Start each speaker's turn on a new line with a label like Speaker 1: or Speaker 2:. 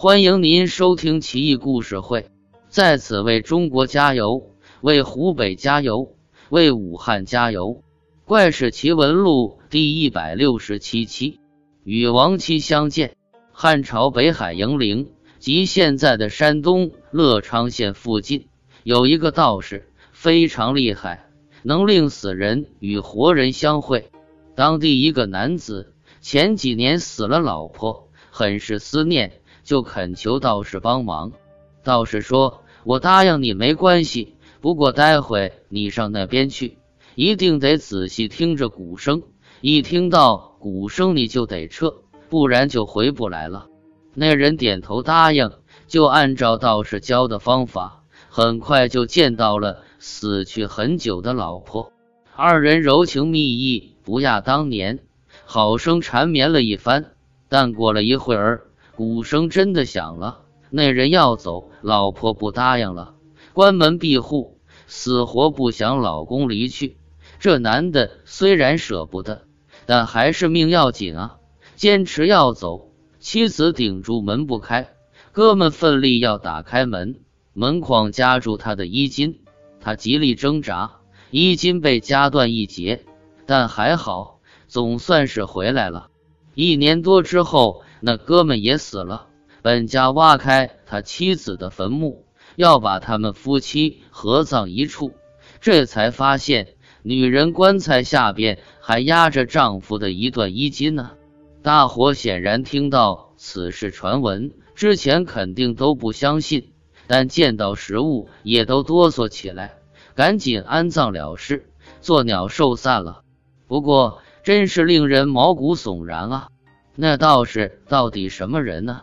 Speaker 1: 欢迎您收听奇异故事会，在此为中国加油，为湖北加油，为武汉加油！怪事奇闻录第一百六十七期，与亡妻相见。汉朝北海营陵即现在的山东乐昌县附近，有一个道士，非常厉害，能令死人与活人相会。当地一个男子前几年死了老婆，很是思念。就恳求道士帮忙。道士说：“我答应你没关系，不过待会你上那边去，一定得仔细听着鼓声。一听到鼓声，你就得撤，不然就回不来了。”那人点头答应，就按照道士教的方法，很快就见到了死去很久的老婆。二人柔情蜜意，不亚当年，好生缠绵了一番。但过了一会儿，鼓声真的响了，那人要走，老婆不答应了，关门闭户，死活不想老公离去。这男的虽然舍不得，但还是命要紧啊，坚持要走。妻子顶住门不开，哥们奋力要打开门，门框夹住他的衣襟，他极力挣扎，衣襟被夹断一截，但还好，总算是回来了。一年多之后。那哥们也死了，本家挖开他妻子的坟墓，要把他们夫妻合葬一处，这才发现女人棺材下边还压着丈夫的一段衣襟呢。大伙显然听到此事传闻之前，肯定都不相信，但见到实物也都哆嗦起来，赶紧安葬了事，作鸟兽散了。不过，真是令人毛骨悚然啊！那道士到底什么人呢？